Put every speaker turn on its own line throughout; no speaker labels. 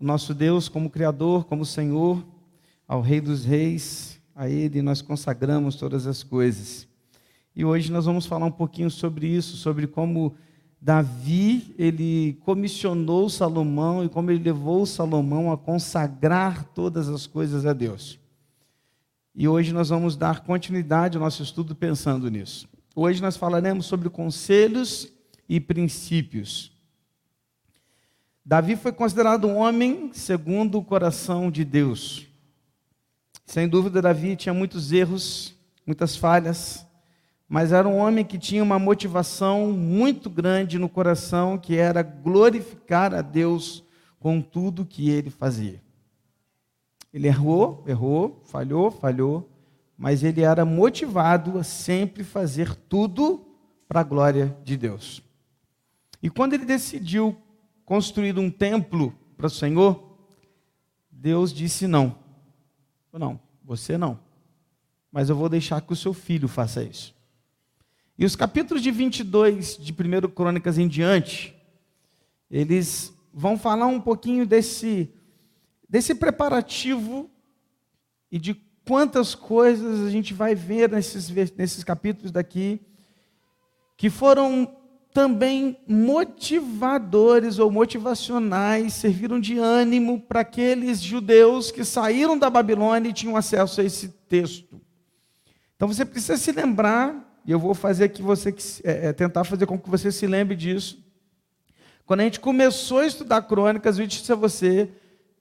o nosso Deus como Criador, como Senhor, ao Rei dos Reis, a Ele nós consagramos todas as coisas. E hoje nós vamos falar um pouquinho sobre isso, sobre como Davi, ele comissionou Salomão e como ele levou Salomão a consagrar todas as coisas a Deus. E hoje nós vamos dar continuidade ao nosso estudo pensando nisso. Hoje nós falaremos sobre conselhos e princípios. Davi foi considerado um homem segundo o coração de Deus. Sem dúvida, Davi tinha muitos erros, muitas falhas, mas era um homem que tinha uma motivação muito grande no coração, que era glorificar a Deus com tudo que ele fazia. Ele errou, errou, falhou, falhou, mas ele era motivado a sempre fazer tudo para a glória de Deus. E quando ele decidiu construir um templo para o Senhor, Deus disse não. Não, você não. Mas eu vou deixar que o seu filho faça isso. E os capítulos de 22 de 1 Crônicas em diante, eles vão falar um pouquinho desse desse preparativo e de quantas coisas a gente vai ver nesses, nesses capítulos daqui, que foram também motivadores ou motivacionais, serviram de ânimo para aqueles judeus que saíram da Babilônia e tinham acesso a esse texto. Então você precisa se lembrar, e eu vou fazer que você é, é, tentar fazer com que você se lembre disso. Quando a gente começou a estudar crônicas, eu disse a você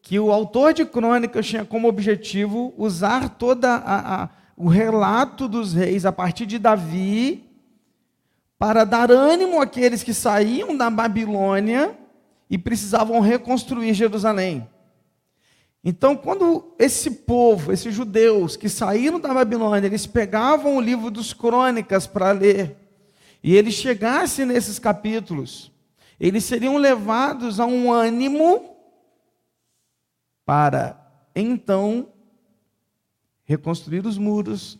que o autor de crônicas tinha como objetivo usar toda a, a, o relato dos reis a partir de Davi para dar ânimo àqueles que saíam da Babilônia e precisavam reconstruir Jerusalém. Então, quando esse povo, esses judeus que saíram da Babilônia, eles pegavam o livro dos crônicas para ler, e eles chegassem nesses capítulos, eles seriam levados a um ânimo para então reconstruir os muros,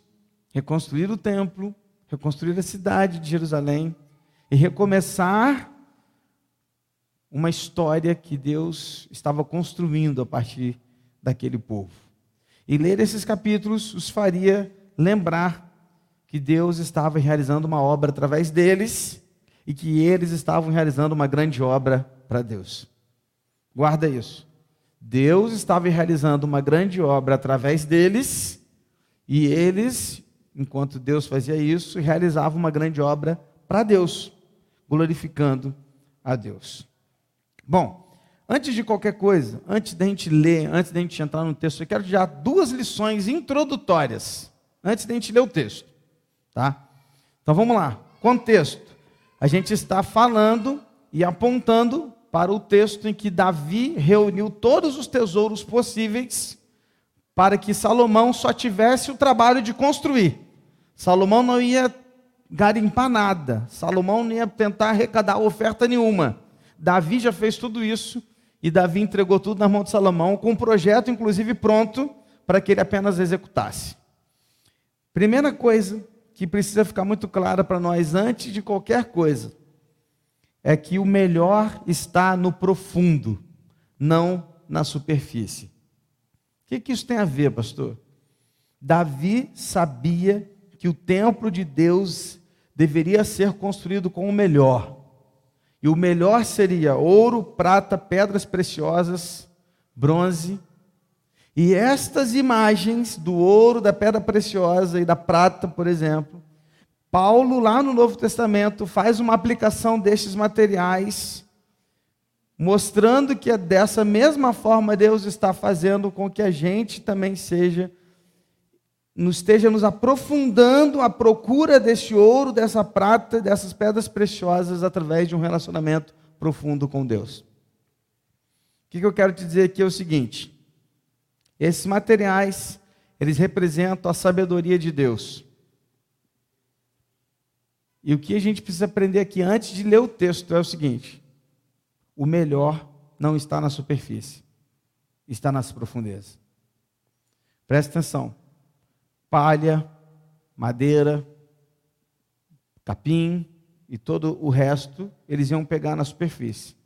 reconstruir o templo, reconstruir a cidade de Jerusalém e recomeçar uma história que Deus estava construindo a partir daquele povo. E ler esses capítulos os faria lembrar que Deus estava realizando uma obra através deles e que eles estavam realizando uma grande obra para Deus. Guarda isso. Deus estava realizando uma grande obra através deles, e eles, enquanto Deus fazia isso, realizavam uma grande obra para Deus, glorificando a Deus. Bom, antes de qualquer coisa, antes da gente ler, antes da gente entrar no texto, eu quero te dar duas lições introdutórias, antes da gente ler o texto, tá? Então vamos lá, contexto. A gente está falando e apontando para o texto em que Davi reuniu todos os tesouros possíveis para que Salomão só tivesse o trabalho de construir. Salomão não ia garimpar nada, Salomão não ia tentar arrecadar oferta nenhuma. Davi já fez tudo isso e Davi entregou tudo na mão de Salomão, com um projeto inclusive pronto para que ele apenas executasse. Primeira coisa que precisa ficar muito clara para nós antes de qualquer coisa é que o melhor está no profundo, não na superfície. Que, que isso tem a ver, pastor? Davi sabia que o templo de Deus deveria ser construído com o melhor. E o melhor seria ouro, prata, pedras preciosas, bronze. E estas imagens do ouro, da pedra preciosa e da prata, por exemplo, Paulo, lá no Novo Testamento, faz uma aplicação destes materiais, mostrando que é dessa mesma forma Deus está fazendo com que a gente também seja, nos esteja nos aprofundando a procura desse ouro, dessa prata, dessas pedras preciosas através de um relacionamento profundo com Deus. O que eu quero te dizer aqui é o seguinte: esses materiais, eles representam a sabedoria de Deus. E o que a gente precisa aprender aqui antes de ler o texto é o seguinte: o melhor não está na superfície, está nas profundezas. Presta atenção. Palha, madeira, capim e todo o resto, eles iam pegar na superfície.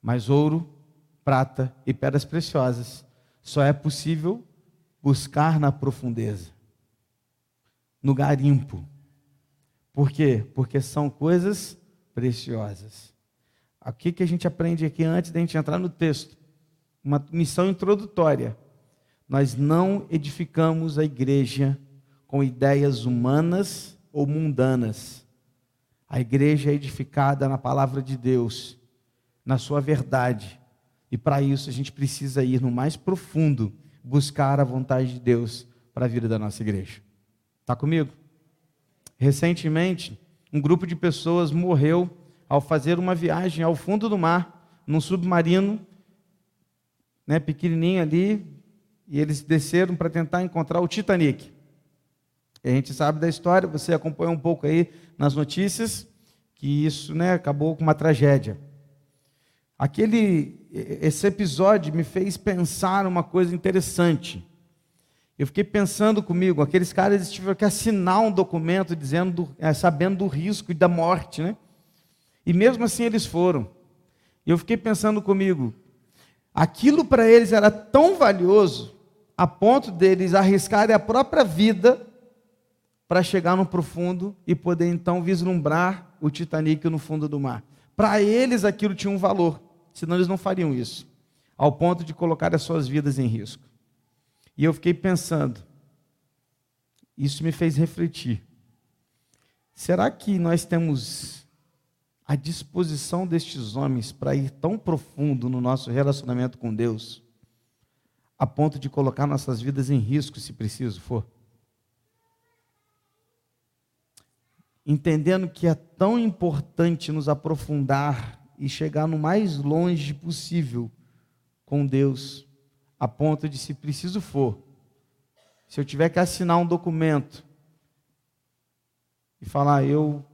Mas ouro, prata e pedras preciosas. Só é possível buscar na profundeza, no garimpo. Por quê? Porque são coisas preciosas. O que, que a gente aprende aqui antes da gente entrar no texto? Uma missão introdutória. Nós não edificamos a igreja com ideias humanas ou mundanas. A igreja é edificada na palavra de Deus, na sua verdade. E para isso a gente precisa ir no mais profundo, buscar a vontade de Deus para a vida da nossa igreja. Está comigo? Recentemente, um grupo de pessoas morreu ao fazer uma viagem ao fundo do mar, num submarino, né, pequenininho ali, e eles desceram para tentar encontrar o Titanic. E a gente sabe da história, você acompanhou um pouco aí nas notícias, que isso né, acabou com uma tragédia. Aquele, esse episódio me fez pensar uma coisa interessante. Eu fiquei pensando comigo, aqueles caras tiveram que assinar um documento dizendo, é, sabendo do risco e da morte, né? E mesmo assim eles foram. Eu fiquei pensando comigo, aquilo para eles era tão valioso a ponto deles arriscarem a própria vida para chegar no profundo e poder então vislumbrar o Titanic no fundo do mar. Para eles aquilo tinha um valor, senão eles não fariam isso, ao ponto de colocar as suas vidas em risco. E eu fiquei pensando, isso me fez refletir. Será que nós temos a disposição destes homens para ir tão profundo no nosso relacionamento com Deus, a ponto de colocar nossas vidas em risco, se preciso for? Entendendo que é tão importante nos aprofundar e chegar no mais longe possível com Deus a ponto de, se preciso for, se eu tiver que assinar um documento e falar, eu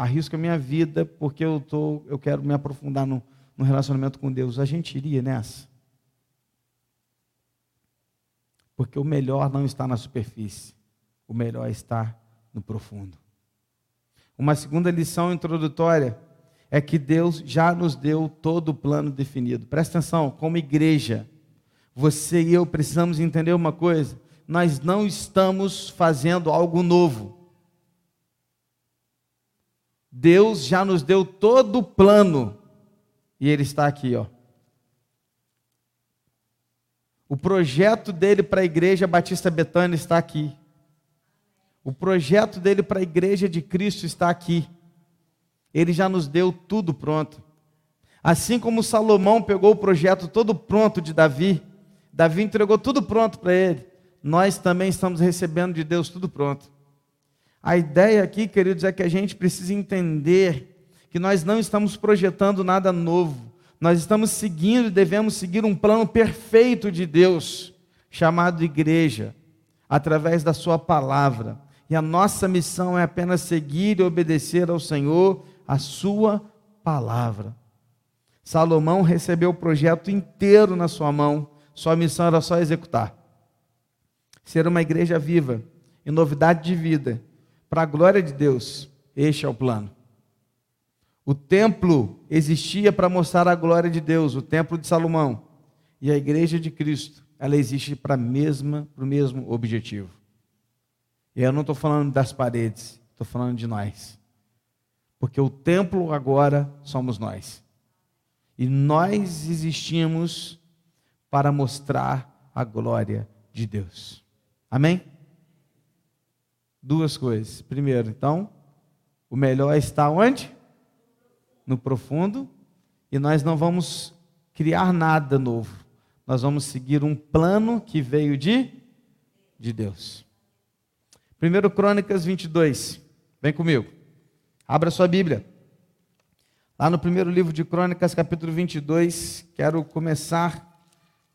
arrisco a minha vida porque eu, tô, eu quero me aprofundar no, no relacionamento com Deus, a gente iria nessa? Porque o melhor não está na superfície, o melhor está no profundo. Uma segunda lição introdutória é que Deus já nos deu todo o plano definido. Presta atenção, como igreja, você e eu precisamos entender uma coisa: nós não estamos fazendo algo novo. Deus já nos deu todo o plano e ele está aqui, ó. O projeto dele para a igreja Batista Betânia está aqui. O projeto dele para a igreja de Cristo está aqui. Ele já nos deu tudo pronto. Assim como Salomão pegou o projeto todo pronto de Davi, Davi entregou tudo pronto para ele. Nós também estamos recebendo de Deus tudo pronto. A ideia aqui, queridos, é que a gente precisa entender que nós não estamos projetando nada novo. Nós estamos seguindo, devemos seguir um plano perfeito de Deus, chamado igreja, através da Sua palavra. E a nossa missão é apenas seguir e obedecer ao Senhor, a Sua palavra. Salomão recebeu o projeto inteiro na sua mão sua missão era só executar. Ser uma igreja viva, em novidade de vida, para a glória de Deus. Este é o plano. O templo existia para mostrar a glória de Deus, o templo de Salomão. E a igreja de Cristo, ela existe para, o mesmo objetivo. E eu não estou falando das paredes, estou falando de nós. Porque o templo agora somos nós. E nós existimos para mostrar a glória de Deus. Amém? Duas coisas. Primeiro, então, o melhor está onde? No profundo. E nós não vamos criar nada novo. Nós vamos seguir um plano que veio de, de Deus. 1 Crônicas 22. Vem comigo. Abra sua Bíblia. Lá no primeiro livro de Crônicas, capítulo 22, quero começar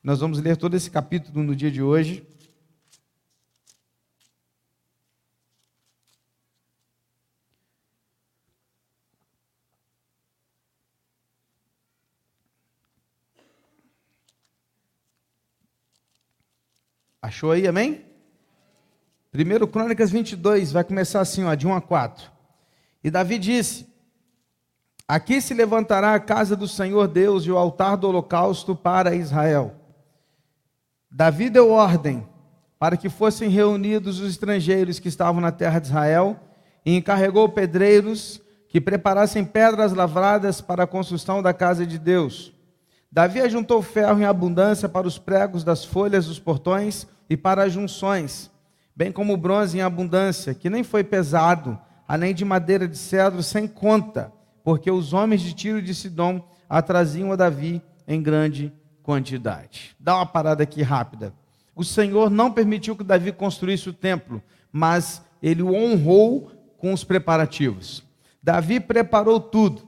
nós vamos ler todo esse capítulo no dia de hoje. Achou aí, amém? Primeiro Crônicas 22, vai começar assim, ó, de 1 a 4. E Davi disse: Aqui se levantará a casa do Senhor Deus e o altar do holocausto para Israel. Davi deu ordem para que fossem reunidos os estrangeiros que estavam na terra de Israel e encarregou pedreiros que preparassem pedras lavradas para a construção da casa de Deus. Davi ajuntou ferro em abundância para os pregos das folhas dos portões e para as junções, bem como bronze em abundância, que nem foi pesado, além de madeira de cedro sem conta, porque os homens de Tiro e de Sidom a traziam a Davi em grande quantidade. Dá uma parada aqui rápida. O Senhor não permitiu que Davi construísse o templo, mas ele o honrou com os preparativos. Davi preparou tudo.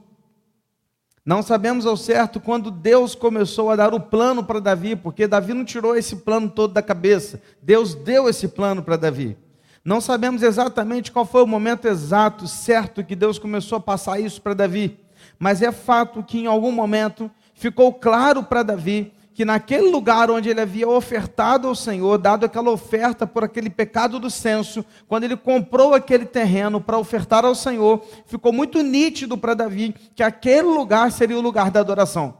Não sabemos ao certo quando Deus começou a dar o plano para Davi, porque Davi não tirou esse plano todo da cabeça. Deus deu esse plano para Davi. Não sabemos exatamente qual foi o momento exato, certo, que Deus começou a passar isso para Davi. Mas é fato que em algum momento ficou claro para Davi que naquele lugar onde ele havia ofertado ao Senhor, dado aquela oferta por aquele pecado do censo, quando ele comprou aquele terreno para ofertar ao Senhor, ficou muito nítido para Davi que aquele lugar seria o lugar da adoração,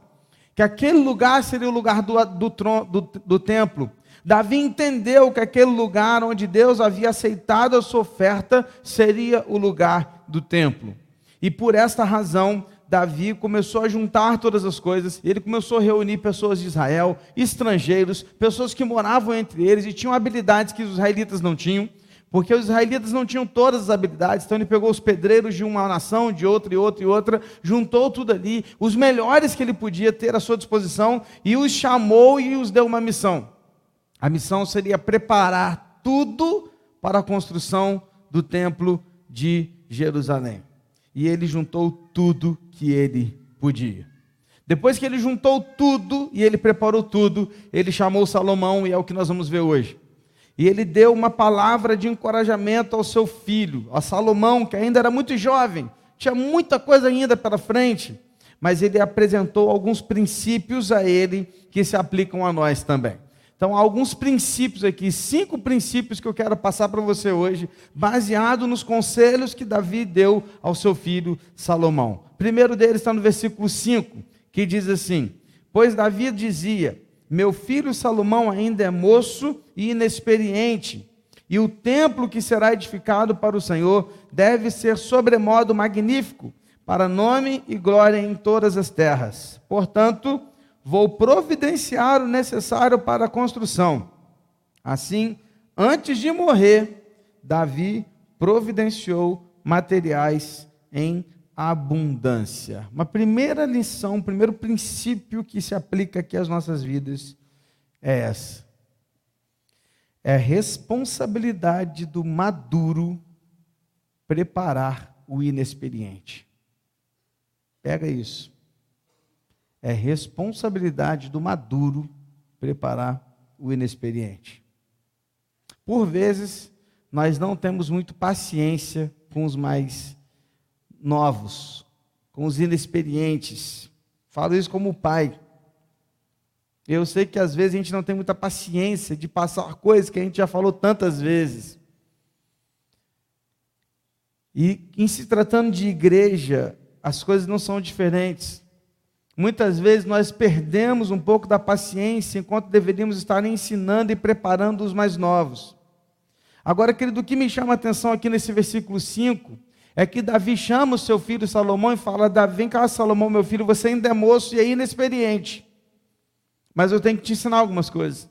que aquele lugar seria o lugar do, do, do, do templo. Davi entendeu que aquele lugar onde Deus havia aceitado a sua oferta seria o lugar do templo. E por esta razão, Davi começou a juntar todas as coisas, ele começou a reunir pessoas de Israel, estrangeiros, pessoas que moravam entre eles e tinham habilidades que os israelitas não tinham, porque os israelitas não tinham todas as habilidades, então ele pegou os pedreiros de uma nação, de outra e outra e outra, juntou tudo ali, os melhores que ele podia ter à sua disposição, e os chamou e os deu uma missão. A missão seria preparar tudo para a construção do templo de Jerusalém. E ele juntou tudo que ele podia. Depois que ele juntou tudo e ele preparou tudo, ele chamou Salomão e é o que nós vamos ver hoje. E ele deu uma palavra de encorajamento ao seu filho, a Salomão, que ainda era muito jovem, tinha muita coisa ainda pela frente, mas ele apresentou alguns princípios a ele que se aplicam a nós também. Então, há alguns princípios aqui, cinco princípios que eu quero passar para você hoje, baseado nos conselhos que Davi deu ao seu filho Salomão. Primeiro deles está no versículo 5, que diz assim: Pois Davi dizia: Meu filho Salomão ainda é moço e inexperiente, e o templo que será edificado para o Senhor deve ser sobremodo magnífico, para nome e glória em todas as terras. Portanto, vou providenciar o necessário para a construção. Assim, antes de morrer, Davi providenciou materiais em abundância. Uma primeira lição, um primeiro princípio que se aplica aqui às nossas vidas é essa. É responsabilidade do maduro preparar o inexperiente. Pega isso. É responsabilidade do maduro preparar o inexperiente. Por vezes, nós não temos muito paciência com os mais novos, com os inexperientes. Falo isso como pai. Eu sei que às vezes a gente não tem muita paciência de passar coisas que a gente já falou tantas vezes. E em se tratando de igreja, as coisas não são diferentes. Muitas vezes nós perdemos um pouco da paciência enquanto deveríamos estar ensinando e preparando os mais novos. Agora, querido, o que me chama a atenção aqui nesse versículo 5 é que Davi chama o seu filho Salomão e fala: Davi, vem cá, Salomão, meu filho, você ainda é moço e é inexperiente, mas eu tenho que te ensinar algumas coisas.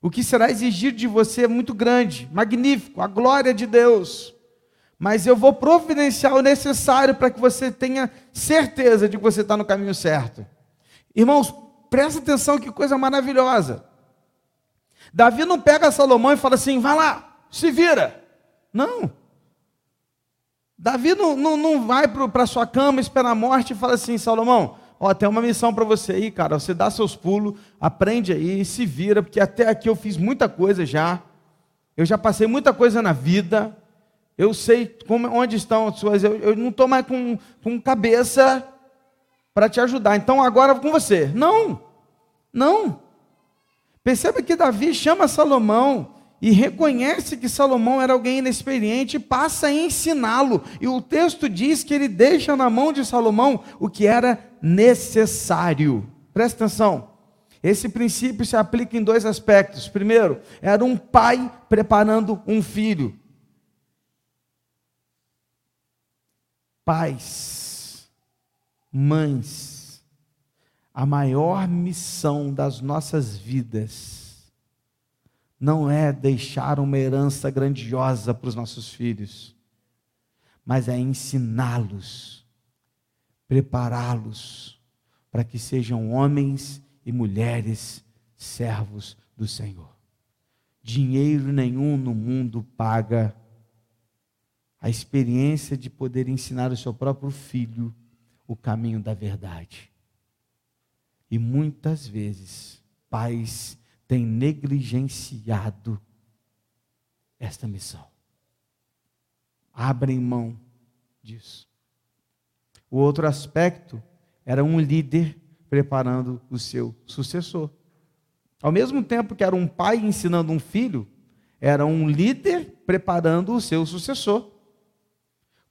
O que será exigido de você é muito grande, magnífico, a glória de Deus mas eu vou providenciar o necessário para que você tenha certeza de que você está no caminho certo. Irmãos, presta atenção que coisa maravilhosa. Davi não pega Salomão e fala assim: vai lá, se vira. Não. Davi não, não, não vai para sua cama, espera a morte e fala assim: Salomão, ó, tem uma missão para você aí, cara. Você dá seus pulos, aprende aí, se vira, porque até aqui eu fiz muita coisa já. Eu já passei muita coisa na vida. Eu sei como, onde estão as suas. Eu, eu não estou mais com, com cabeça para te ajudar. Então agora com você. Não, não. Perceba que Davi chama Salomão e reconhece que Salomão era alguém inexperiente e passa a ensiná-lo. E o texto diz que ele deixa na mão de Salomão o que era necessário. Presta atenção. Esse princípio se aplica em dois aspectos. Primeiro, era um pai preparando um filho. Pais, mães, a maior missão das nossas vidas não é deixar uma herança grandiosa para os nossos filhos, mas é ensiná-los, prepará-los para que sejam homens e mulheres servos do Senhor. Dinheiro nenhum no mundo paga a experiência de poder ensinar o seu próprio filho o caminho da verdade. E muitas vezes, pais têm negligenciado esta missão. Abrem mão disso. O outro aspecto era um líder preparando o seu sucessor. Ao mesmo tempo que era um pai ensinando um filho, era um líder preparando o seu sucessor.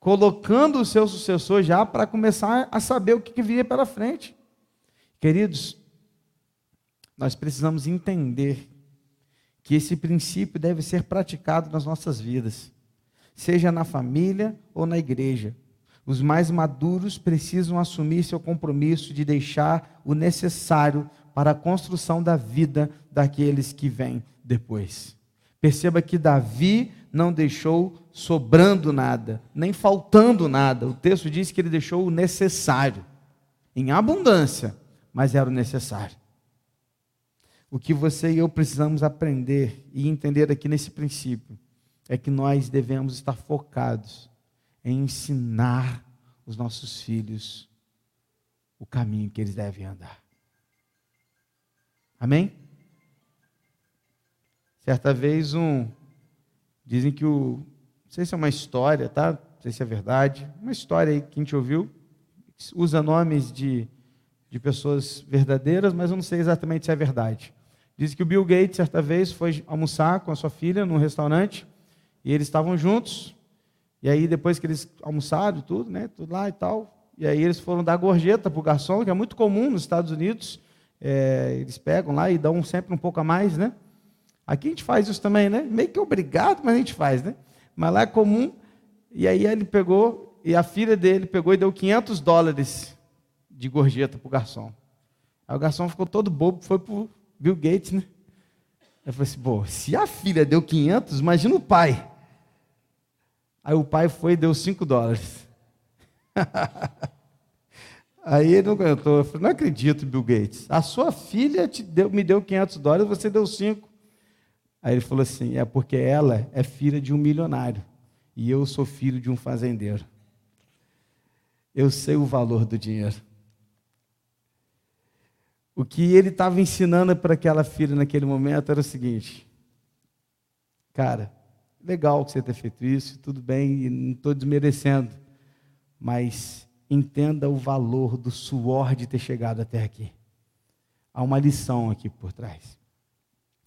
Colocando o seu sucessor já para começar a saber o que viria pela frente. Queridos, nós precisamos entender que esse princípio deve ser praticado nas nossas vidas, seja na família ou na igreja. Os mais maduros precisam assumir seu compromisso de deixar o necessário para a construção da vida daqueles que vêm depois. Perceba que Davi não deixou sobrando nada, nem faltando nada. O texto diz que ele deixou o necessário, em abundância, mas era o necessário. O que você e eu precisamos aprender e entender aqui nesse princípio é que nós devemos estar focados em ensinar os nossos filhos o caminho que eles devem andar. Amém? Certa vez um dizem que o não sei se é uma história, tá? Não sei se é verdade, uma história aí que a gente ouviu usa nomes de, de pessoas verdadeiras, mas eu não sei exatamente se é verdade. Diz que o Bill Gates certa vez foi almoçar com a sua filha num restaurante e eles estavam juntos e aí, depois que eles almoçaram tudo, né? Tudo lá e tal. E aí eles foram dar gorjeta para o garçom, que é muito comum nos Estados Unidos. É, eles pegam lá e dão sempre um pouco a mais, né? Aqui a gente faz isso também, né? Meio que obrigado, mas a gente faz, né? Mas lá é comum. E aí ele pegou, e a filha dele pegou e deu 500 dólares de gorjeta para o garçom. Aí o garçom ficou todo bobo, foi para Bill Gates, né? Eu falei assim, pô, se a filha deu 500, imagina o pai. Aí o pai foi e deu 5 dólares. Aí ele não aguentou. Eu falei, não acredito, Bill Gates. A sua filha deu, me deu 500 dólares, você deu 5. Aí ele falou assim, é porque ela é filha de um milionário. E eu sou filho de um fazendeiro. Eu sei o valor do dinheiro. O que ele estava ensinando para aquela filha naquele momento era o seguinte: Cara, legal você ter feito isso, tudo bem, não estou desmerecendo, mas entenda o valor do suor de ter chegado até aqui. Há uma lição aqui por trás.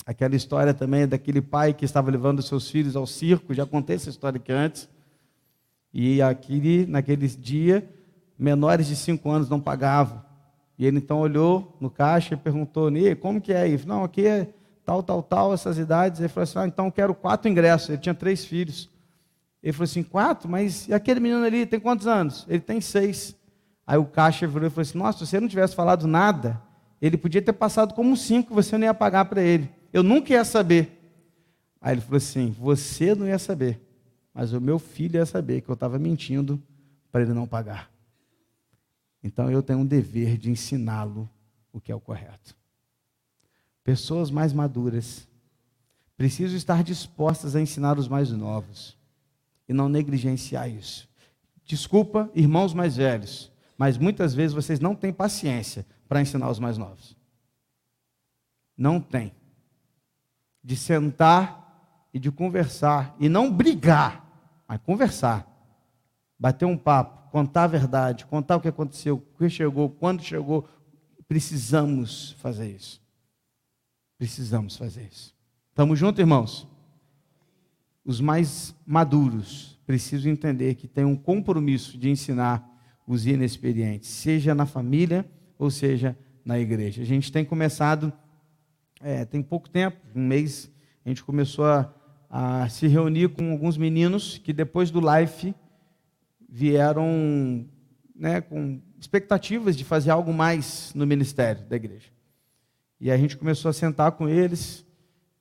Aquela história também é daquele pai que estava levando seus filhos ao circo, já contei essa história aqui antes. E aquele, naquele dia, menores de cinco anos não pagavam. E ele então olhou no caixa e perguntou, como que é isso? Não, aqui é tal, tal, tal, essas idades. Ele falou assim: ah, então quero quatro ingressos. Ele tinha três filhos. Ele falou assim: quatro? Mas e aquele menino ali tem quantos anos? Ele tem seis. Aí o caixa virou e falou assim: nossa, se você não tivesse falado nada, ele podia ter passado como cinco, você não ia pagar para ele. Eu nunca ia saber. Aí ele falou assim: você não ia saber, mas o meu filho ia saber que eu estava mentindo para ele não pagar. Então eu tenho um dever de ensiná-lo o que é o correto pessoas mais maduras, precisam estar dispostas a ensinar os mais novos e não negligenciar isso. Desculpa, irmãos mais velhos, mas muitas vezes vocês não têm paciência para ensinar os mais novos. Não tem. De sentar e de conversar, e não brigar, mas conversar. Bater um papo, contar a verdade, contar o que aconteceu, o que chegou, quando chegou. Precisamos fazer isso. Precisamos fazer isso. Estamos juntos, irmãos? os mais maduros precisam entender que tem um compromisso de ensinar os inexperientes, seja na família ou seja na igreja. A gente tem começado, é, tem pouco tempo, um mês, a gente começou a, a se reunir com alguns meninos que depois do live vieram né, com expectativas de fazer algo mais no ministério da igreja. E a gente começou a sentar com eles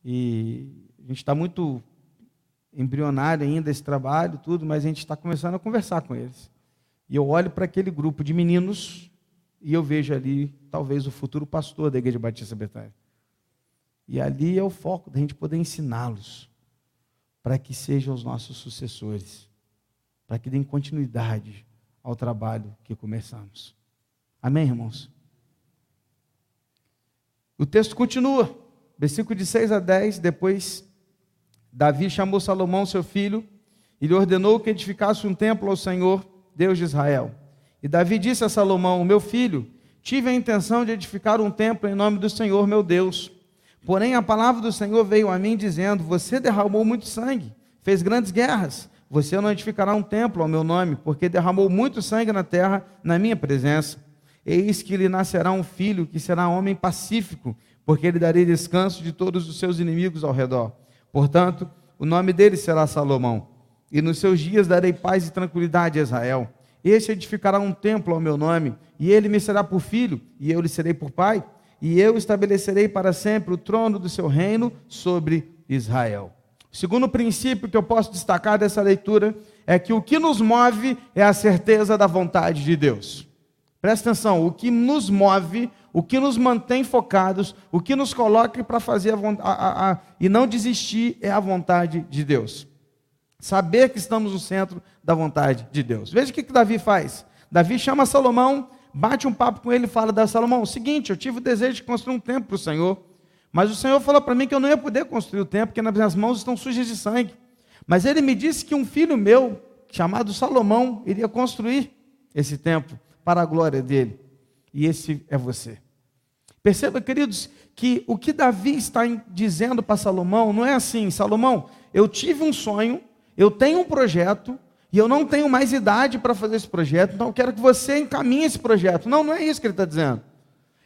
e a gente está muito embrionário ainda esse trabalho, tudo, mas a gente está começando a conversar com eles. E eu olho para aquele grupo de meninos e eu vejo ali, talvez, o futuro pastor da Igreja Batista Betânia. E ali é o foco da gente poder ensiná-los para que sejam os nossos sucessores, para que deem continuidade ao trabalho que começamos. Amém, irmãos? O texto continua, versículo de 6 a 10, depois Davi chamou Salomão, seu filho, e lhe ordenou que edificasse um templo ao Senhor, Deus de Israel. E Davi disse a Salomão: Meu filho, tive a intenção de edificar um templo em nome do Senhor, meu Deus. Porém, a palavra do Senhor veio a mim dizendo: Você derramou muito sangue, fez grandes guerras. Você não edificará um templo ao meu nome, porque derramou muito sangue na terra na minha presença. Eis que lhe nascerá um filho que será homem pacífico, porque ele darei descanso de todos os seus inimigos ao redor. Portanto, o nome dele será Salomão, e nos seus dias darei paz e tranquilidade a Israel. Este edificará um templo ao meu nome, e ele me será por filho, e eu lhe serei por pai, e eu estabelecerei para sempre o trono do seu reino sobre Israel. Segundo princípio que eu posso destacar dessa leitura é que o que nos move é a certeza da vontade de Deus. Presta atenção, o que nos move o que nos mantém focados, o que nos coloca para fazer a, a, a, e não desistir é a vontade de Deus. Saber que estamos no centro da vontade de Deus. Veja o que, que Davi faz. Davi chama Salomão, bate um papo com ele e fala da Salomão: seguinte, eu tive o desejo de construir um templo para o Senhor, mas o Senhor falou para mim que eu não ia poder construir o templo, porque nas minhas mãos estão sujas de sangue. Mas ele me disse que um filho meu, chamado Salomão, iria construir esse templo para a glória dele. E esse é você. Perceba, queridos, que o que Davi está dizendo para Salomão não é assim: Salomão, eu tive um sonho, eu tenho um projeto, e eu não tenho mais idade para fazer esse projeto, então eu quero que você encaminhe esse projeto. Não, não é isso que ele está dizendo.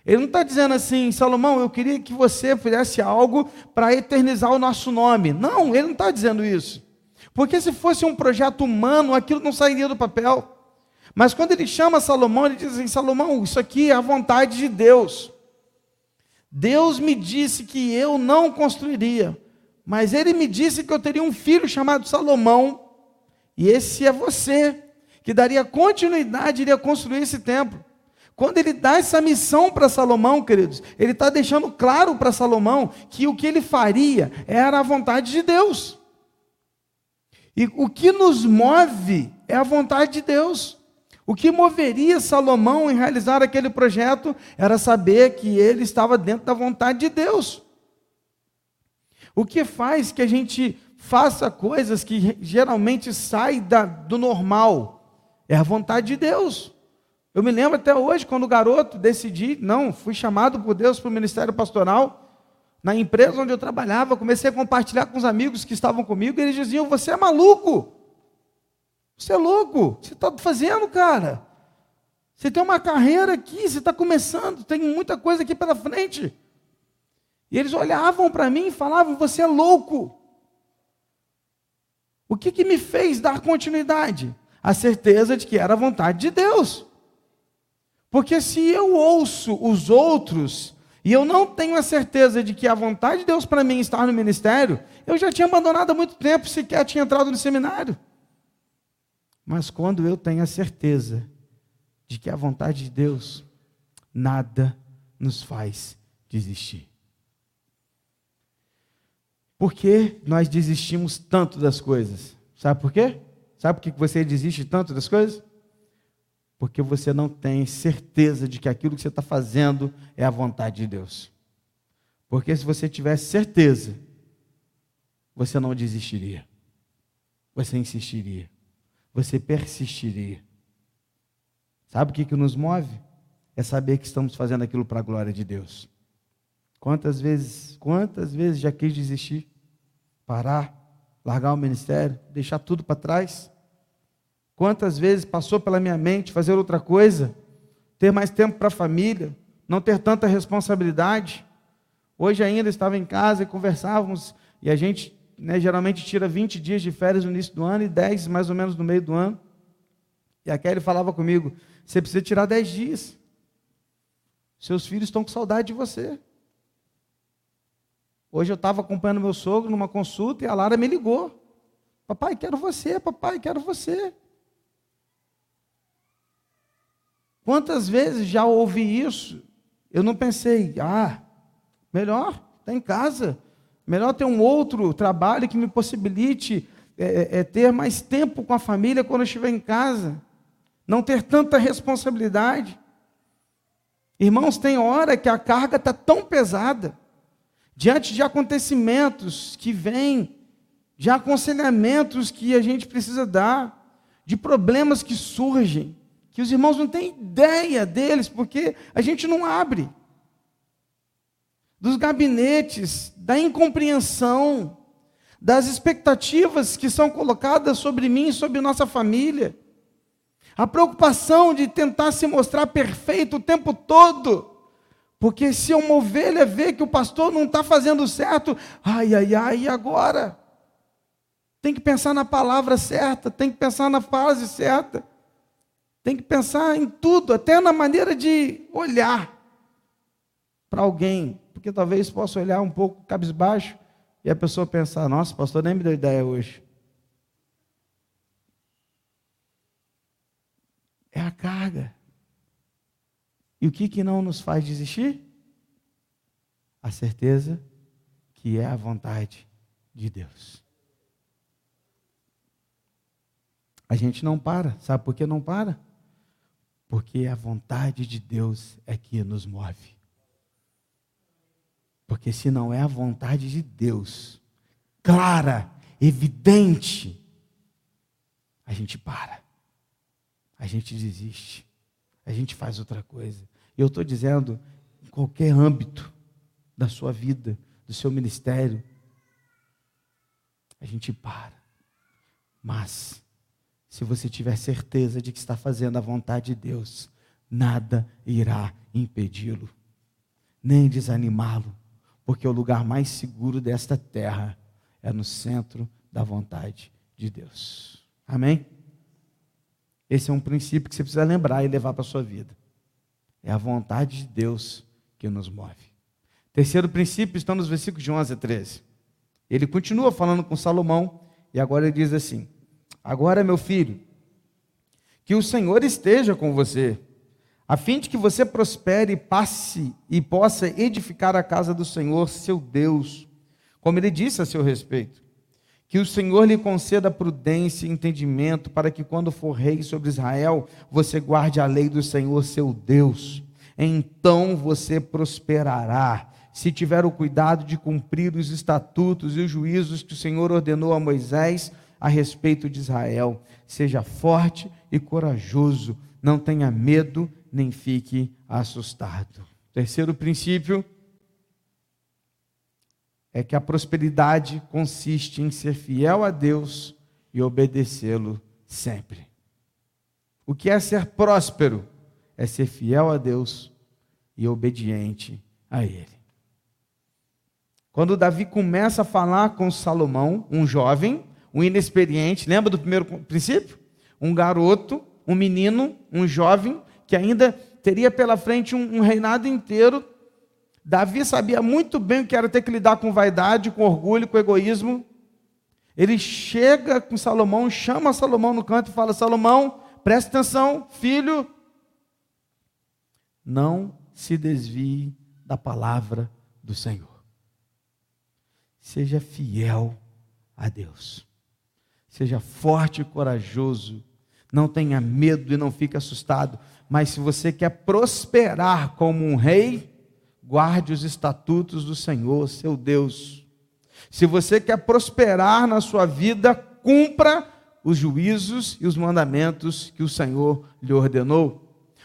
Ele não está dizendo assim, Salomão, eu queria que você fizesse algo para eternizar o nosso nome. Não, ele não está dizendo isso. Porque se fosse um projeto humano, aquilo não sairia do papel. Mas quando ele chama Salomão, ele diz assim: Salomão, isso aqui é a vontade de Deus. Deus me disse que eu não construiria, mas ele me disse que eu teria um filho chamado Salomão, e esse é você, que daria continuidade, iria construir esse templo. Quando ele dá essa missão para Salomão, queridos, ele está deixando claro para Salomão que o que ele faria era a vontade de Deus. E o que nos move é a vontade de Deus. O que moveria Salomão em realizar aquele projeto era saber que ele estava dentro da vontade de Deus. O que faz que a gente faça coisas que geralmente saem da, do normal é a vontade de Deus. Eu me lembro até hoje, quando garoto decidi, não, fui chamado por Deus para o ministério pastoral. Na empresa onde eu trabalhava, comecei a compartilhar com os amigos que estavam comigo, e eles diziam: Você é maluco. Você é louco? Você está fazendo, cara? Você tem uma carreira aqui, você está começando, tem muita coisa aqui pela frente. E eles olhavam para mim e falavam: Você é louco. O que, que me fez dar continuidade? A certeza de que era a vontade de Deus. Porque se eu ouço os outros e eu não tenho a certeza de que a vontade de Deus para mim está no ministério, eu já tinha abandonado há muito tempo, sequer tinha entrado no seminário. Mas quando eu tenho a certeza de que a vontade de Deus, nada nos faz desistir. Por que nós desistimos tanto das coisas? Sabe por quê? Sabe por que você desiste tanto das coisas? Porque você não tem certeza de que aquilo que você está fazendo é a vontade de Deus. Porque se você tivesse certeza, você não desistiria. Você insistiria você persistiria. Sabe o que, que nos move? É saber que estamos fazendo aquilo para a glória de Deus. Quantas vezes, quantas vezes já quis desistir, parar, largar o ministério, deixar tudo para trás? Quantas vezes passou pela minha mente fazer outra coisa, ter mais tempo para a família, não ter tanta responsabilidade? Hoje ainda estava em casa e conversávamos, e a gente né, geralmente tira 20 dias de férias no início do ano e 10 mais ou menos no meio do ano. E a Kelly falava comigo: você precisa tirar 10 dias. Seus filhos estão com saudade de você. Hoje eu estava acompanhando meu sogro numa consulta e a Lara me ligou. Papai, quero você, papai, quero você. Quantas vezes já ouvi isso? Eu não pensei, ah, melhor, está em casa. Melhor ter um outro trabalho que me possibilite é, é, é, ter mais tempo com a família quando eu estiver em casa. Não ter tanta responsabilidade. Irmãos, tem hora que a carga está tão pesada, diante de acontecimentos que vêm, de aconselhamentos que a gente precisa dar, de problemas que surgem, que os irmãos não têm ideia deles, porque a gente não abre dos gabinetes, da incompreensão, das expectativas que são colocadas sobre mim e sobre nossa família. A preocupação de tentar se mostrar perfeito o tempo todo. Porque se uma ovelha vê que o pastor não está fazendo certo, ai, ai, ai, e agora? Tem que pensar na palavra certa, tem que pensar na frase certa, tem que pensar em tudo, até na maneira de olhar para alguém porque talvez possa olhar um pouco cabisbaixo e a pessoa pensar: nossa, pastor nem me deu ideia hoje. É a carga. E o que, que não nos faz desistir? A certeza que é a vontade de Deus. A gente não para, sabe por que não para? Porque a vontade de Deus é que nos move. Porque se não é a vontade de Deus, clara, evidente, a gente para. A gente desiste. A gente faz outra coisa. E eu estou dizendo, em qualquer âmbito da sua vida, do seu ministério, a gente para. Mas, se você tiver certeza de que está fazendo a vontade de Deus, nada irá impedi-lo, nem desanimá-lo porque o lugar mais seguro desta terra é no centro da vontade de Deus. Amém? Esse é um princípio que você precisa lembrar e levar para a sua vida. É a vontade de Deus que nos move. Terceiro princípio está nos versículos de 11 a 13. Ele continua falando com Salomão e agora ele diz assim: Agora, meu filho, que o Senhor esteja com você a fim de que você prospere passe e possa edificar a casa do Senhor, seu Deus, como ele disse a seu respeito. Que o Senhor lhe conceda prudência e entendimento, para que quando for rei sobre Israel, você guarde a lei do Senhor, seu Deus. Então você prosperará, se tiver o cuidado de cumprir os estatutos e os juízos que o Senhor ordenou a Moisés a respeito de Israel. Seja forte e corajoso, não tenha medo nem fique assustado. Terceiro princípio é que a prosperidade consiste em ser fiel a Deus e obedecê-lo sempre. O que é ser próspero? É ser fiel a Deus e obediente a Ele. Quando Davi começa a falar com Salomão, um jovem, um inexperiente, lembra do primeiro princípio? Um garoto, um menino, um jovem que ainda teria pela frente um, um reinado inteiro. Davi sabia muito bem o que era ter que lidar com vaidade, com orgulho, com egoísmo. Ele chega com Salomão, chama Salomão no canto e fala: Salomão, preste atenção, filho, não se desvie da palavra do Senhor. Seja fiel a Deus. Seja forte e corajoso. Não tenha medo e não fique assustado. Mas se você quer prosperar como um rei, guarde os estatutos do Senhor, seu Deus. Se você quer prosperar na sua vida, cumpra os juízos e os mandamentos que o Senhor lhe ordenou.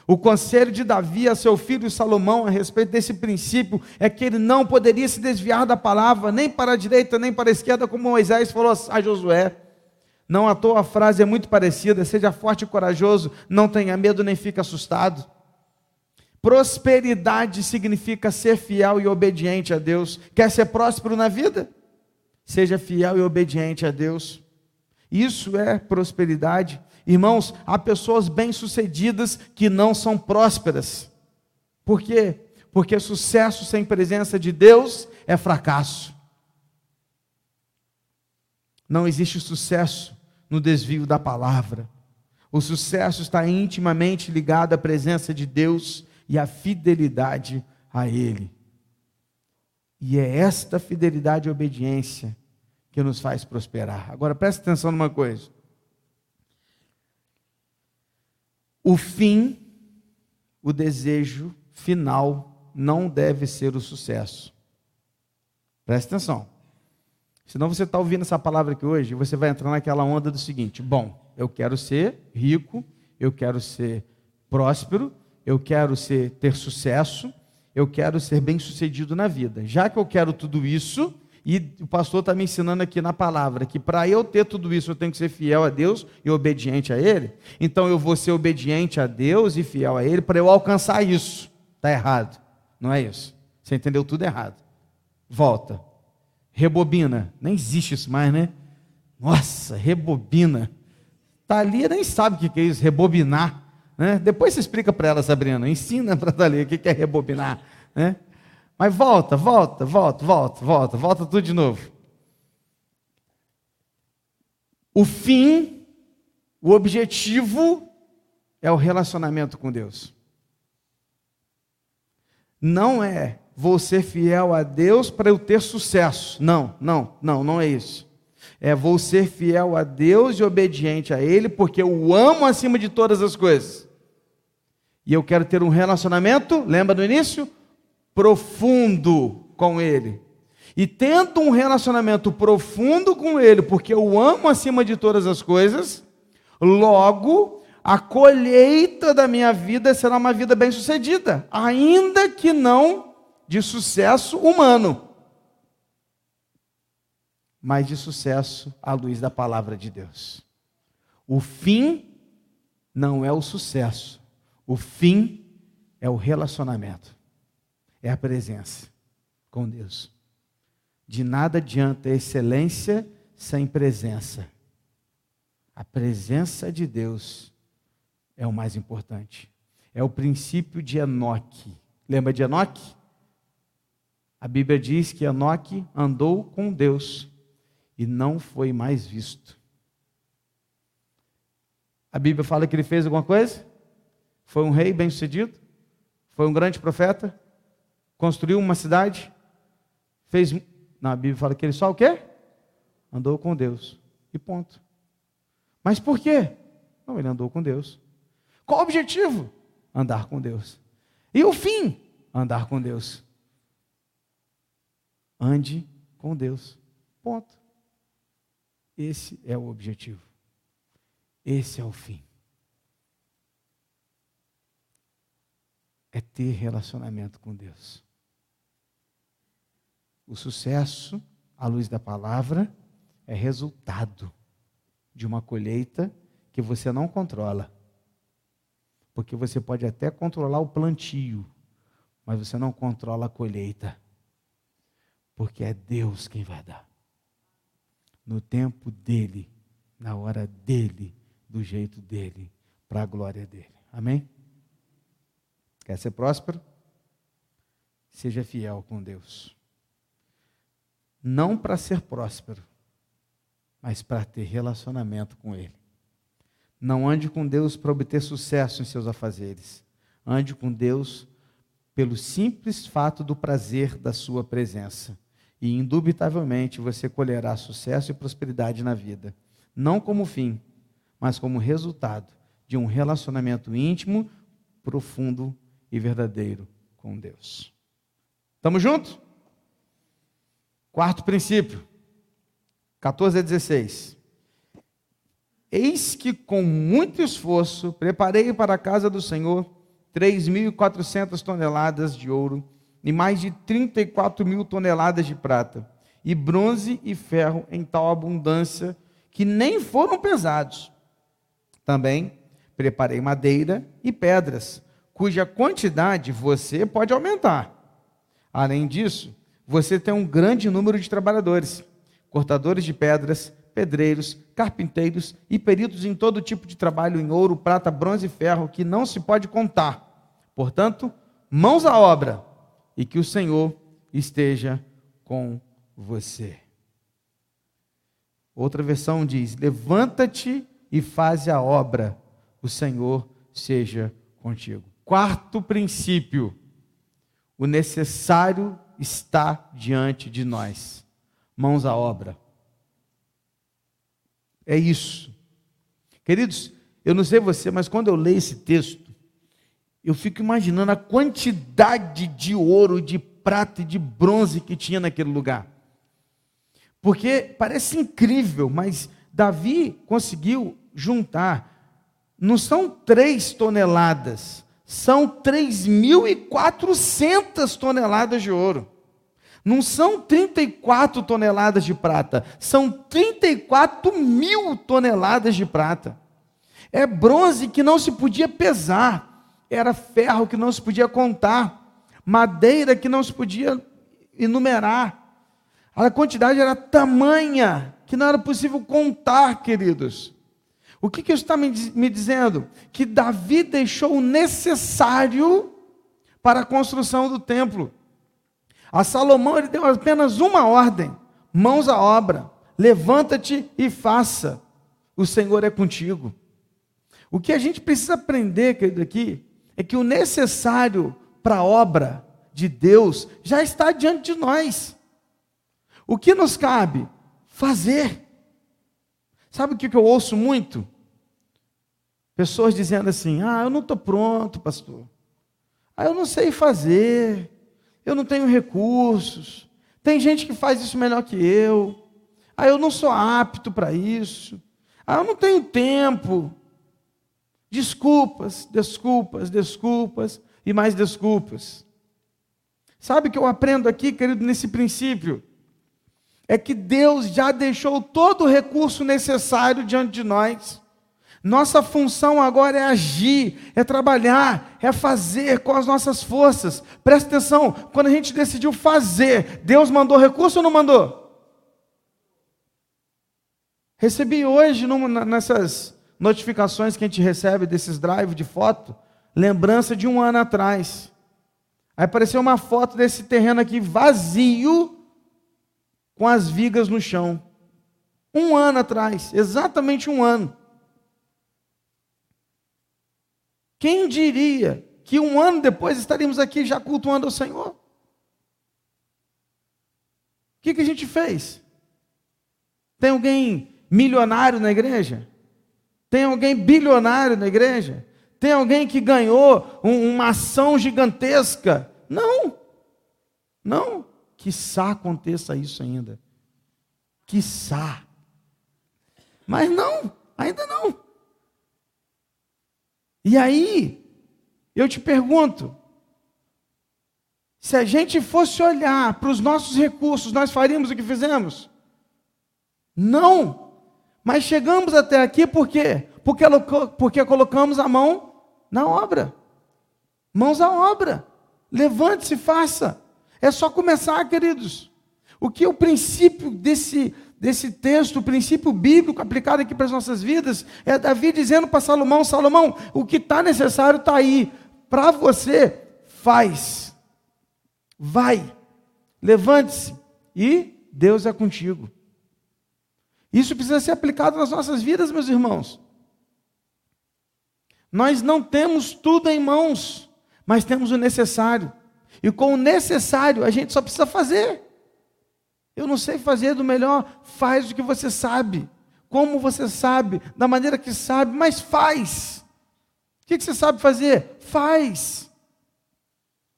O conselho de Davi a seu filho Salomão a respeito desse princípio é que ele não poderia se desviar da palavra, nem para a direita, nem para a esquerda, como Moisés falou a Josué. Não à toa a frase é muito parecida: seja forte e corajoso, não tenha medo nem fique assustado. Prosperidade significa ser fiel e obediente a Deus. Quer ser próspero na vida? Seja fiel e obediente a Deus. Isso é prosperidade. Irmãos, há pessoas bem-sucedidas que não são prósperas. Por quê? Porque sucesso sem presença de Deus é fracasso. Não existe sucesso no desvio da palavra. O sucesso está intimamente ligado à presença de Deus e à fidelidade a Ele. E é esta fidelidade e obediência que nos faz prosperar. Agora preste atenção numa coisa. O fim, o desejo final, não deve ser o sucesso. Preste atenção. Senão você está ouvindo essa palavra aqui hoje e você vai entrar naquela onda do seguinte: bom, eu quero ser rico, eu quero ser próspero, eu quero ser, ter sucesso, eu quero ser bem sucedido na vida. Já que eu quero tudo isso, e o pastor está me ensinando aqui na palavra que para eu ter tudo isso eu tenho que ser fiel a Deus e obediente a Ele. Então eu vou ser obediente a Deus e fiel a Ele para eu alcançar isso. Está errado. Não é isso. Você entendeu tudo errado. Volta. Rebobina. Nem existe isso mais, né? Nossa, rebobina. Thalia nem sabe o que é isso, rebobinar. Né? Depois você explica para ela, Sabrina. Ensina para Thalia o que é rebobinar. Né? Mas volta, volta, volta, volta, volta, volta tudo de novo. O fim, o objetivo é o relacionamento com Deus. Não é vou ser fiel a Deus para eu ter sucesso. Não, não, não, não é isso. É vou ser fiel a Deus e obediente a Ele, porque eu o amo acima de todas as coisas. E eu quero ter um relacionamento, lembra do início? profundo com Ele. E tendo um relacionamento profundo com Ele, porque eu amo acima de todas as coisas, logo a colheita da minha vida será uma vida bem-sucedida, ainda que não de sucesso humano, mas de sucesso à luz da palavra de Deus. O fim não é o sucesso, o fim é o relacionamento é a presença com Deus. De nada adianta excelência sem presença. A presença de Deus é o mais importante. É o princípio de Enoque. Lembra de Enoque? A Bíblia diz que Enoque andou com Deus e não foi mais visto. A Bíblia fala que ele fez alguma coisa? Foi um rei bem-sucedido? Foi um grande profeta? construiu uma cidade, fez. Na Bíblia fala que ele só o quê? Andou com Deus. E ponto. Mas por quê? Não, ele andou com Deus. Qual o objetivo? Andar com Deus. E o fim? Andar com Deus. Ande com Deus. Ponto. Esse é o objetivo. Esse é o fim. É ter relacionamento com Deus. O sucesso, à luz da palavra, é resultado de uma colheita que você não controla. Porque você pode até controlar o plantio, mas você não controla a colheita. Porque é Deus quem vai dar. No tempo dele, na hora dele, do jeito dele, para a glória dele. Amém? Quer ser próspero? Seja fiel com Deus não para ser próspero, mas para ter relacionamento com Ele. Não ande com Deus para obter sucesso em seus afazeres. Ande com Deus pelo simples fato do prazer da sua presença. E indubitavelmente você colherá sucesso e prosperidade na vida, não como fim, mas como resultado de um relacionamento íntimo, profundo e verdadeiro com Deus. Estamos juntos? Quarto princípio, 14 a 16. Eis que com muito esforço preparei para a casa do Senhor 3.400 toneladas de ouro e mais de 34 mil toneladas de prata, e bronze e ferro em tal abundância que nem foram pesados. Também preparei madeira e pedras, cuja quantidade você pode aumentar. Além disso, você tem um grande número de trabalhadores, cortadores de pedras, pedreiros, carpinteiros e peritos em todo tipo de trabalho em ouro, prata, bronze e ferro, que não se pode contar. Portanto, mãos à obra e que o Senhor esteja com você. Outra versão diz: Levanta-te e faze a obra, o Senhor seja contigo. Quarto princípio: o necessário está diante de nós. Mãos à obra. É isso. Queridos, eu não sei você, mas quando eu leio esse texto, eu fico imaginando a quantidade de ouro, de prata e de bronze que tinha naquele lugar. Porque parece incrível, mas Davi conseguiu juntar, não são três toneladas, são 3.400 toneladas de ouro. Não são 34 toneladas de prata, são 34 mil toneladas de prata. É bronze que não se podia pesar, era ferro que não se podia contar, madeira que não se podia enumerar. A quantidade era tamanha que não era possível contar, queridos. O que, que isso está me, me dizendo? Que Davi deixou o necessário para a construção do templo. A Salomão ele deu apenas uma ordem: mãos à obra, levanta-te e faça. O Senhor é contigo. O que a gente precisa aprender, querido, aqui, é que o necessário para a obra de Deus já está diante de nós. O que nos cabe? Fazer. Sabe o que eu ouço muito? Pessoas dizendo assim: ah, eu não estou pronto, pastor. Ah, eu não sei fazer eu não tenho recursos, tem gente que faz isso melhor que eu, ah, eu não sou apto para isso, ah, eu não tenho tempo. Desculpas, desculpas, desculpas e mais desculpas. Sabe o que eu aprendo aqui, querido, nesse princípio? É que Deus já deixou todo o recurso necessário diante de nós. Nossa função agora é agir, é trabalhar, é fazer com as nossas forças. Presta atenção, quando a gente decidiu fazer, Deus mandou recurso ou não mandou? Recebi hoje, nessas notificações que a gente recebe desses drive de foto, lembrança de um ano atrás. Aí apareceu uma foto desse terreno aqui vazio, com as vigas no chão. Um ano atrás, exatamente um ano. Quem diria que um ano depois estaríamos aqui já cultuando ao Senhor? O que, que a gente fez? Tem alguém milionário na igreja? Tem alguém bilionário na igreja? Tem alguém que ganhou um, uma ação gigantesca? Não, não. Quiçá aconteça isso ainda. Quiçá. Mas não, ainda não. E aí, eu te pergunto: se a gente fosse olhar para os nossos recursos, nós faríamos o que fizemos? Não. Mas chegamos até aqui por quê? Porque, porque colocamos a mão na obra. Mãos à obra. Levante-se faça. É só começar, queridos. O que é o princípio desse, desse texto, o princípio bíblico aplicado aqui para as nossas vidas, é Davi dizendo para Salomão: Salomão, o que está necessário está aí. Para você, faz. Vai. Levante-se. E Deus é contigo. Isso precisa ser aplicado nas nossas vidas, meus irmãos. Nós não temos tudo em mãos, mas temos o necessário. E com o necessário, a gente só precisa fazer. Eu não sei fazer do melhor, faz o que você sabe. Como você sabe, da maneira que sabe, mas faz. O que você sabe fazer? Faz.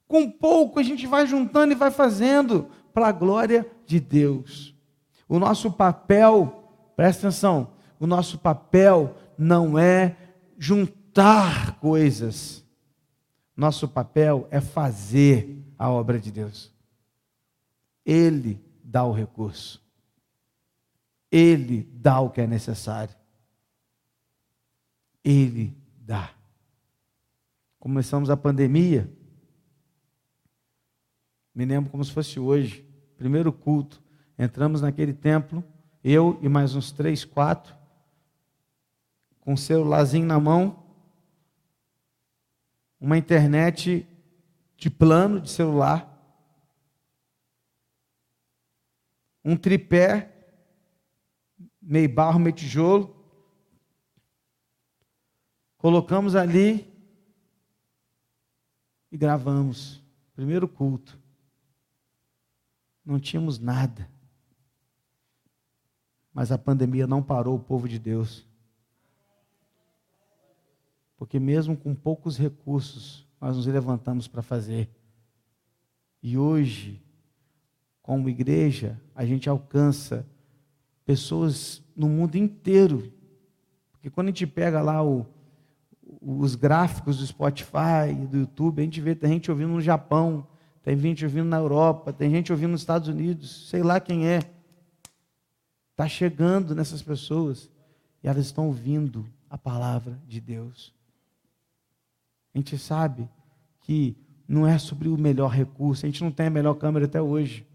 Com pouco a gente vai juntando e vai fazendo para a glória de Deus. O nosso papel, presta atenção, o nosso papel não é juntar coisas. Nosso papel é fazer a obra de Deus. Ele dá o recurso. Ele dá o que é necessário. Ele dá. Começamos a pandemia. Me lembro como se fosse hoje. Primeiro culto. Entramos naquele templo, eu e mais uns três, quatro, com um celularzinho na mão, uma internet de plano de celular, um tripé, meio barro, meio tijolo. Colocamos ali e gravamos. Primeiro culto. Não tínhamos nada. Mas a pandemia não parou o povo de Deus. Porque mesmo com poucos recursos, nós nos levantamos para fazer. E hoje, como igreja, a gente alcança pessoas no mundo inteiro. Porque quando a gente pega lá o, os gráficos do Spotify, do YouTube, a gente vê tem gente ouvindo no Japão, tem gente ouvindo na Europa, tem gente ouvindo nos Estados Unidos, sei lá quem é. Está chegando nessas pessoas e elas estão ouvindo a palavra de Deus. A gente sabe que não é sobre o melhor recurso, a gente não tem a melhor câmera até hoje,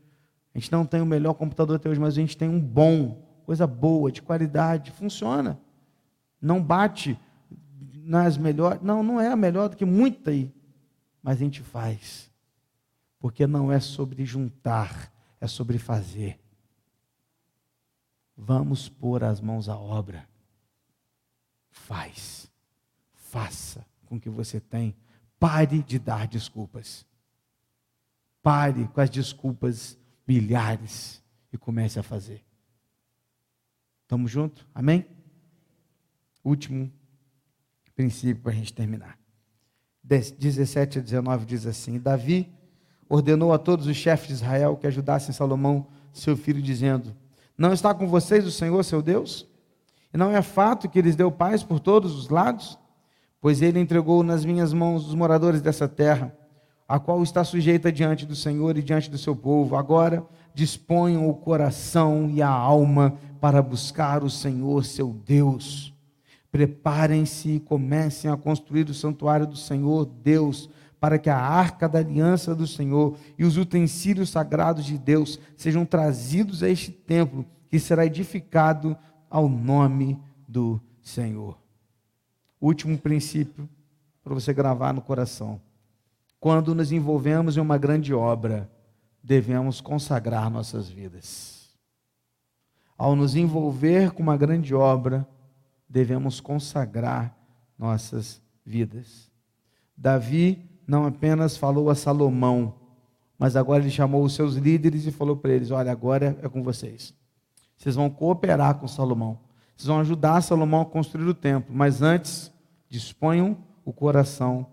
a gente não tem o melhor computador até hoje, mas a gente tem um bom, coisa boa, de qualidade, funciona. Não bate nas melhores, não, não é a melhor do que muita aí, mas a gente faz, porque não é sobre juntar, é sobre fazer. Vamos pôr as mãos à obra. Faz, faça com o que você tem. Pare de dar desculpas. Pare com as desculpas milhares e comece a fazer. Estamos juntos? Amém? Último princípio para a gente terminar. 17 a 19 diz assim: Davi ordenou a todos os chefes de Israel que ajudassem Salomão, seu filho, dizendo: Não está com vocês o Senhor, seu Deus? E não é fato que lhes deu paz por todos os lados? pois ele entregou nas minhas mãos os moradores dessa terra, a qual está sujeita diante do Senhor e diante do seu povo. Agora disponham o coração e a alma para buscar o Senhor, seu Deus. Preparem-se e comecem a construir o santuário do Senhor, Deus, para que a arca da aliança do Senhor e os utensílios sagrados de Deus sejam trazidos a este templo, que será edificado ao nome do Senhor. Último princípio para você gravar no coração. Quando nos envolvemos em uma grande obra, devemos consagrar nossas vidas. Ao nos envolver com uma grande obra, devemos consagrar nossas vidas. Davi não apenas falou a Salomão, mas agora ele chamou os seus líderes e falou para eles: Olha, agora é com vocês. Vocês vão cooperar com Salomão. Vocês vão ajudar Salomão a construir o templo, mas antes disponham o coração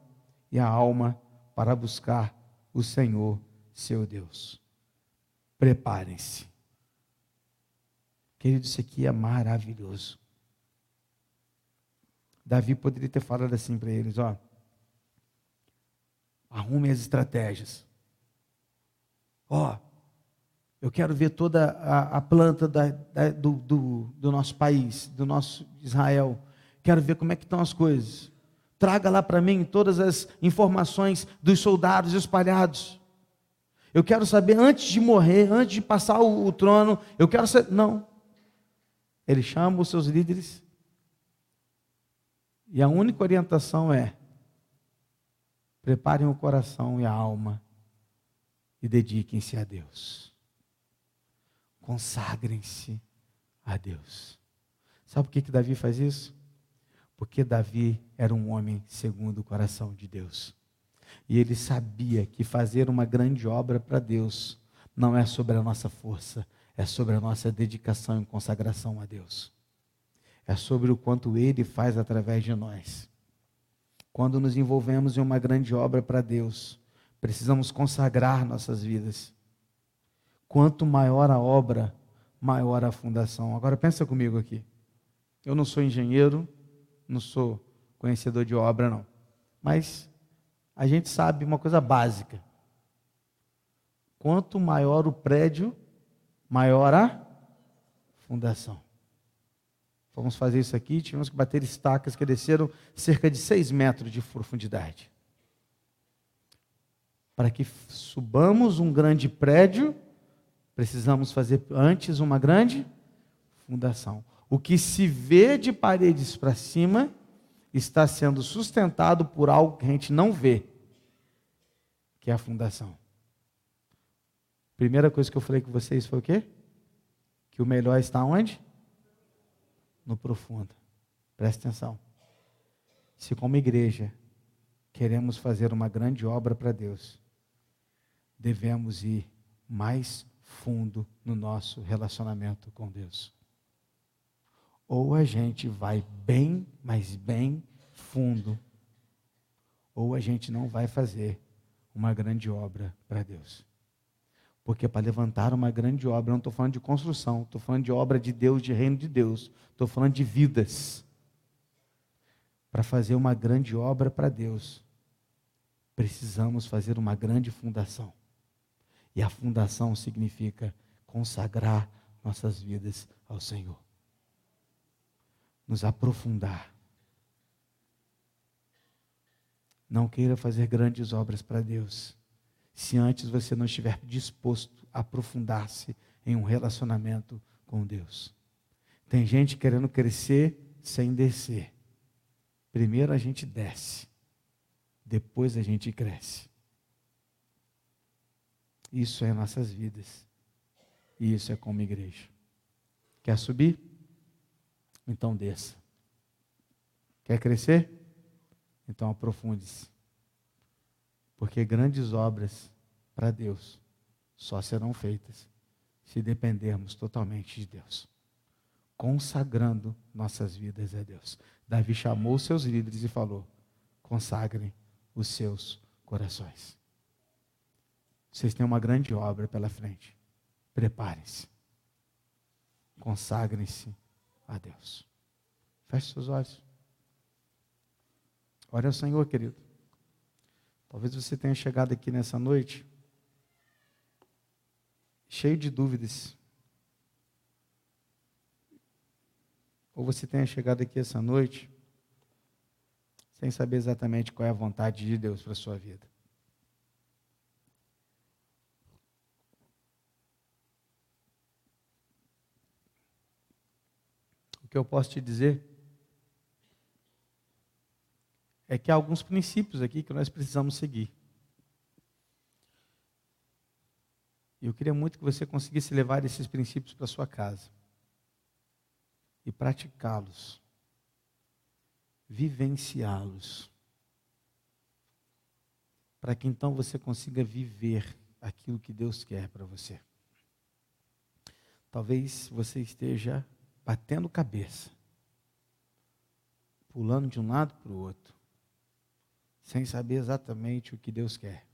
e a alma para buscar o Senhor, seu Deus. Preparem-se. Querido, isso aqui é maravilhoso. Davi poderia ter falado assim para eles: ó, arrume as estratégias. Ó, eu quero ver toda a, a planta da, da, do, do, do, nosso país, do nosso Israel. Quero ver como é que estão as coisas. Traga lá para mim todas as informações dos soldados espalhados. Eu quero saber antes de morrer, antes de passar o, o trono, eu quero saber. Não. Ele chama os seus líderes. E a única orientação é: preparem o coração e a alma e dediquem-se a Deus consagrem-se a Deus. Sabe por que, que Davi faz isso? Porque Davi era um homem segundo o coração de Deus. E ele sabia que fazer uma grande obra para Deus não é sobre a nossa força, é sobre a nossa dedicação e consagração a Deus. É sobre o quanto Ele faz através de nós. Quando nos envolvemos em uma grande obra para Deus, precisamos consagrar nossas vidas. Quanto maior a obra, maior a fundação. Agora pensa comigo aqui. Eu não sou engenheiro, não sou conhecedor de obra, não. Mas a gente sabe uma coisa básica. Quanto maior o prédio, maior a fundação. Fomos fazer isso aqui, tivemos que bater estacas que desceram cerca de 6 metros de profundidade. Para que subamos um grande prédio, precisamos fazer antes uma grande fundação. O que se vê de paredes para cima está sendo sustentado por algo que a gente não vê, que é a fundação. Primeira coisa que eu falei com vocês foi o quê? Que o melhor está onde? No profundo. Presta atenção. Se como igreja queremos fazer uma grande obra para Deus, devemos ir mais fundo no nosso relacionamento com Deus. Ou a gente vai bem, mas bem fundo, ou a gente não vai fazer uma grande obra para Deus. Porque para levantar uma grande obra, não estou falando de construção, estou falando de obra de Deus, de reino de Deus, estou falando de vidas. Para fazer uma grande obra para Deus, precisamos fazer uma grande fundação. E a fundação significa consagrar nossas vidas ao Senhor. Nos aprofundar. Não queira fazer grandes obras para Deus se antes você não estiver disposto a aprofundar-se em um relacionamento com Deus. Tem gente querendo crescer sem descer. Primeiro a gente desce, depois a gente cresce. Isso é nossas vidas. E isso é como igreja. Quer subir? Então desça. Quer crescer? Então aprofunde-se. Porque grandes obras para Deus só serão feitas se dependermos totalmente de Deus, consagrando nossas vidas a Deus. Davi chamou seus líderes e falou: consagrem os seus corações. Vocês têm uma grande obra pela frente. Preparem-se. Consagrem-se a Deus. Feche seus olhos. Ore ao Senhor, querido. Talvez você tenha chegado aqui nessa noite cheio de dúvidas. Ou você tenha chegado aqui essa noite sem saber exatamente qual é a vontade de Deus para a sua vida. O que eu posso te dizer é que há alguns princípios aqui que nós precisamos seguir. E eu queria muito que você conseguisse levar esses princípios para sua casa e praticá-los, vivenciá-los, para que então você consiga viver aquilo que Deus quer para você. Talvez você esteja batendo cabeça, pulando de um lado para o outro, sem saber exatamente o que Deus quer.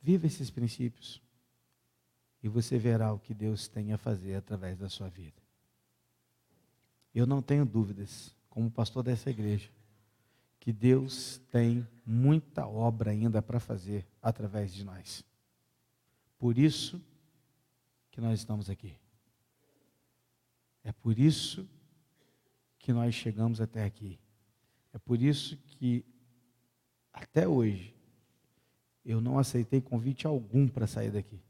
Viva esses princípios e você verá o que Deus tem a fazer através da sua vida. Eu não tenho dúvidas, como pastor dessa igreja, que Deus tem muita obra ainda para fazer através de nós. Por isso que nós estamos aqui. É por isso que nós chegamos até aqui. É por isso que, até hoje, eu não aceitei convite algum para sair daqui.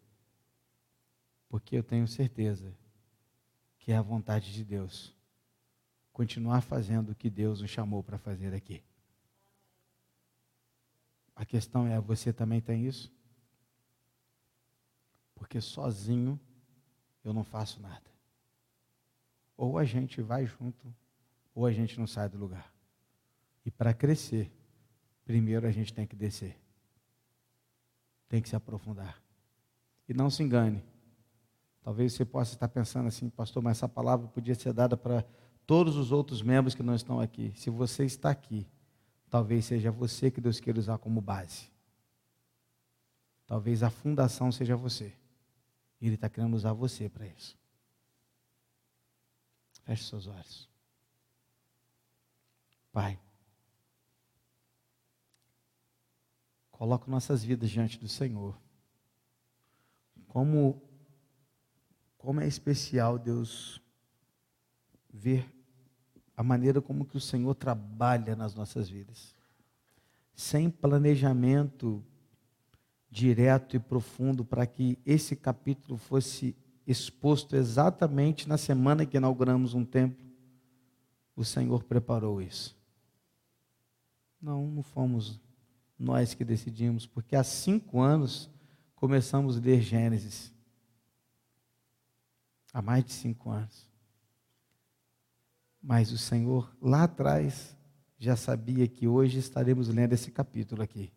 Porque eu tenho certeza que é a vontade de Deus continuar fazendo o que Deus nos chamou para fazer aqui. A questão é: você também tem isso? Porque sozinho eu não faço nada. Ou a gente vai junto, ou a gente não sai do lugar. E para crescer, primeiro a gente tem que descer. Tem que se aprofundar. E não se engane. Talvez você possa estar pensando assim, pastor, mas essa palavra podia ser dada para todos os outros membros que não estão aqui. Se você está aqui, talvez seja você que Deus queira usar como base. Talvez a fundação seja você. Ele está querendo usar você para isso. Feche seus olhos. Pai. coloco nossas vidas diante do Senhor. Como, como é especial, Deus, ver a maneira como que o Senhor trabalha nas nossas vidas. Sem planejamento direto e profundo para que esse capítulo fosse exposto exatamente na semana que inauguramos um templo, o Senhor preparou isso. Não, não fomos nós que decidimos, porque há cinco anos começamos a ler Gênesis. Há mais de cinco anos. Mas o Senhor, lá atrás, já sabia que hoje estaremos lendo esse capítulo aqui,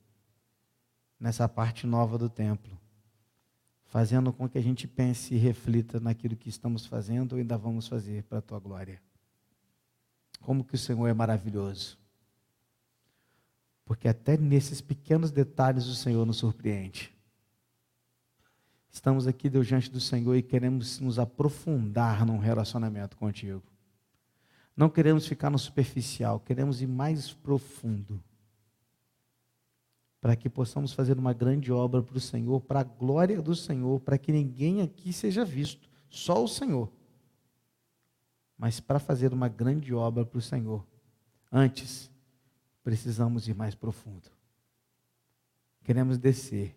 nessa parte nova do templo, fazendo com que a gente pense e reflita naquilo que estamos fazendo ou ainda vamos fazer para a tua glória. Como que o Senhor é maravilhoso. Porque até nesses pequenos detalhes o Senhor nos surpreende. Estamos aqui, diante do Senhor e queremos nos aprofundar num relacionamento contigo. Não queremos ficar no superficial, queremos ir mais profundo. Para que possamos fazer uma grande obra para o Senhor, para a glória do Senhor, para que ninguém aqui seja visto, só o Senhor. Mas para fazer uma grande obra para o Senhor, antes, precisamos ir mais profundo. Queremos descer,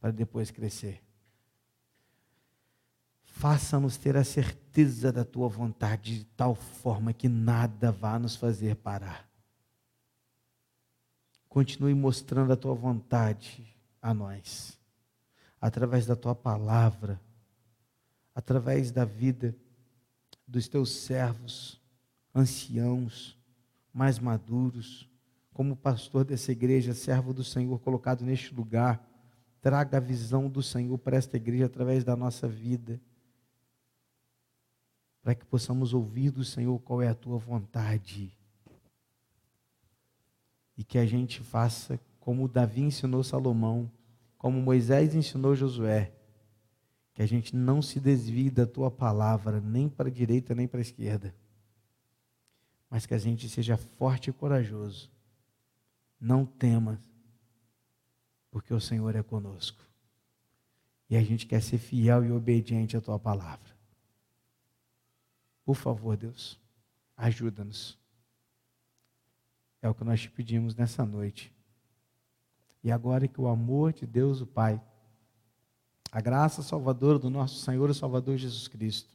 para depois crescer. Faça-nos ter a certeza da tua vontade de tal forma que nada vá nos fazer parar. Continue mostrando a tua vontade a nós, através da tua palavra, através da vida dos teus servos, anciãos, mais maduros, como pastor dessa igreja, servo do Senhor colocado neste lugar, traga a visão do Senhor para esta igreja através da nossa vida para que possamos ouvir do Senhor qual é a tua vontade. E que a gente faça como Davi ensinou Salomão, como Moisés ensinou Josué, que a gente não se desvie da tua palavra, nem para a direita nem para a esquerda, mas que a gente seja forte e corajoso. Não temas, porque o Senhor é conosco. E a gente quer ser fiel e obediente à tua palavra. Por favor, Deus, ajuda-nos. É o que nós te pedimos nessa noite. E agora que o amor de Deus, o Pai, a graça salvadora do nosso Senhor e Salvador Jesus Cristo,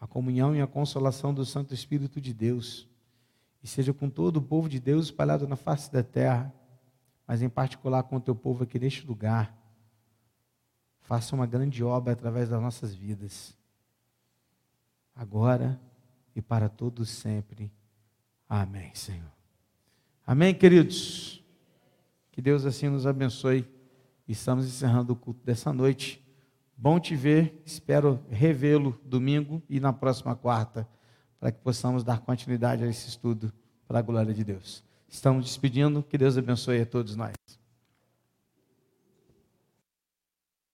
a comunhão e a consolação do Santo Espírito de Deus, e seja com todo o povo de Deus espalhado na face da terra, mas em particular com o teu povo aqui neste lugar, faça uma grande obra através das nossas vidas agora e para todos sempre. Amém, Senhor. Amém, queridos. Que Deus assim nos abençoe. Estamos encerrando o culto dessa noite. Bom te ver, espero revê-lo domingo e na próxima quarta, para que possamos dar continuidade a esse estudo para a glória de Deus. Estamos despedindo, que Deus abençoe a todos nós.